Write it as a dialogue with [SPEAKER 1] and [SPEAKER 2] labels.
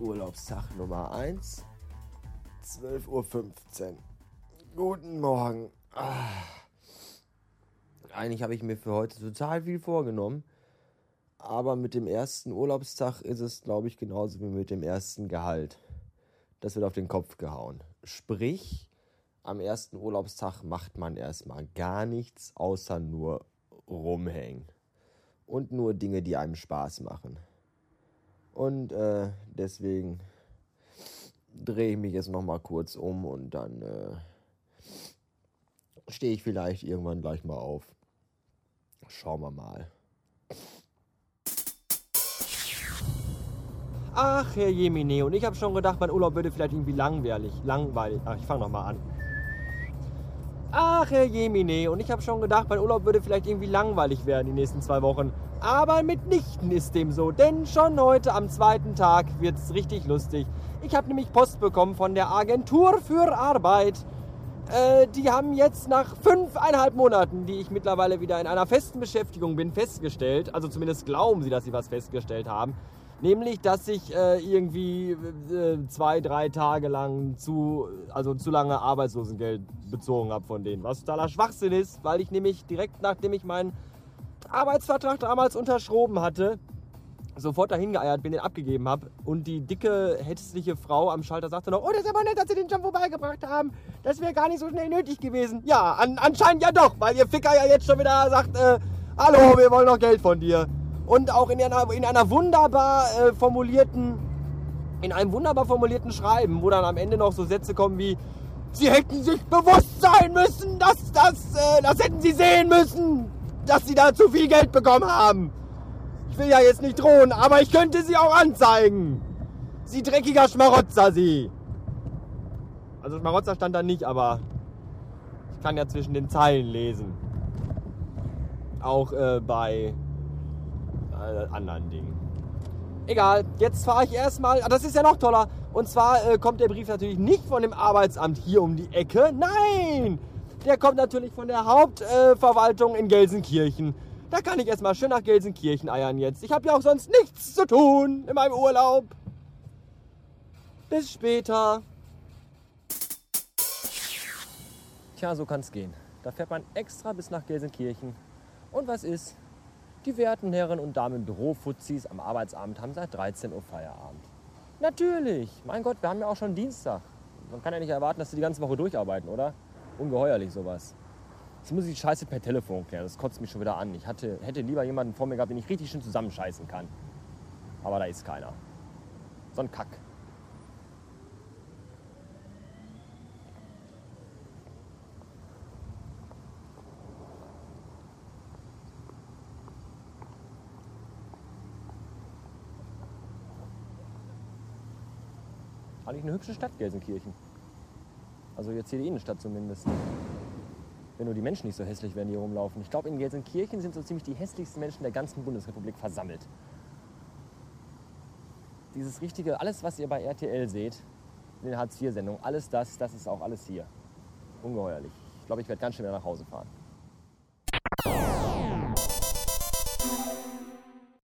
[SPEAKER 1] Urlaubstag Nummer 1, 12.15 Uhr. Guten Morgen. Ah. Eigentlich habe ich mir für heute total viel vorgenommen. Aber mit dem ersten Urlaubstag ist es, glaube ich, genauso wie mit dem ersten Gehalt. Das wird auf den Kopf gehauen. Sprich, am ersten Urlaubstag macht man erstmal gar nichts, außer nur rumhängen. Und nur Dinge, die einem Spaß machen. Und äh, deswegen drehe ich mich jetzt nochmal kurz um und dann äh, stehe ich vielleicht irgendwann gleich mal auf. Schauen wir mal.
[SPEAKER 2] Ach, Herr Jemine, und ich habe schon gedacht, mein Urlaub würde vielleicht irgendwie langweilig. Langweilig. Ach, ich fange nochmal an. Ach, Herr Jemine, und ich habe schon gedacht, mein Urlaub würde vielleicht irgendwie langweilig werden die nächsten zwei Wochen. Aber mitnichten ist dem so, denn schon heute am zweiten Tag wird es richtig lustig. Ich habe nämlich Post bekommen von der Agentur für Arbeit. Äh, die haben jetzt nach fünfeinhalb Monaten, die ich mittlerweile wieder in einer festen Beschäftigung bin, festgestellt, also zumindest glauben sie, dass sie was festgestellt haben, nämlich, dass ich äh, irgendwie äh, zwei, drei Tage lang zu, also zu lange Arbeitslosengeld bezogen habe von denen, was totaler Schwachsinn ist, weil ich nämlich direkt nachdem ich meinen Arbeitsvertrag damals unterschroben hatte, sofort dahin geeiert bin, den abgegeben habe und die dicke, hässliche Frau am Schalter sagte noch, oh, das ist aber nett, dass Sie den schon vorbeigebracht haben. Das wäre gar nicht so schnell nötig gewesen. Ja, an, anscheinend ja doch, weil Ihr Ficker ja jetzt schon wieder sagt, äh, hallo, wir wollen noch Geld von dir. Und auch in einer, in einer wunderbar äh, formulierten, in einem wunderbar formulierten Schreiben, wo dann am Ende noch so Sätze kommen wie, Sie hätten sich bewusst sein müssen, dass das, äh, das hätten Sie sehen müssen, dass Sie da zu viel Geld bekommen haben. Ich will ja jetzt nicht drohen, aber ich könnte Sie auch anzeigen. Sie dreckiger Schmarotzer, Sie. Also Schmarotzer stand da nicht, aber ich kann ja zwischen den Zeilen lesen. Auch äh, bei anderen Dingen. Egal, jetzt fahre ich erstmal. Ah, das ist ja noch toller. Und zwar äh, kommt der Brief natürlich nicht von dem Arbeitsamt hier um die Ecke. Nein! Der kommt natürlich von der Hauptverwaltung in Gelsenkirchen. Da kann ich erstmal schön nach Gelsenkirchen eiern jetzt. Ich habe ja auch sonst nichts zu tun in meinem Urlaub. Bis später. Tja, so kann's gehen. Da fährt man extra bis nach Gelsenkirchen. Und was ist? Die werten Herren und Damen Bürofuzis am Arbeitsamt haben seit 13 Uhr Feierabend. Natürlich. Mein Gott, wir haben ja auch schon Dienstag. Man kann ja nicht erwarten, dass sie die ganze Woche durcharbeiten, oder? Ungeheuerlich sowas. Jetzt muss ich die Scheiße per Telefon klären. Das kotzt mich schon wieder an. Ich hatte, hätte lieber jemanden vor mir gehabt, den ich richtig schön zusammenscheißen kann. Aber da ist keiner. So ein Kack. Eigentlich eine hübsche Stadt, Gelsenkirchen. Also jetzt hier die Innenstadt zumindest. Wenn nur die Menschen nicht so hässlich wären, die hier rumlaufen. Ich glaube, in Gelsenkirchen sind so ziemlich die hässlichsten Menschen der ganzen Bundesrepublik versammelt. Dieses richtige, alles, was ihr bei RTL seht, in den Hartz-IV-Sendungen, alles das, das ist auch alles hier. Ungeheuerlich. Ich glaube, ich werde ganz schnell nach Hause fahren.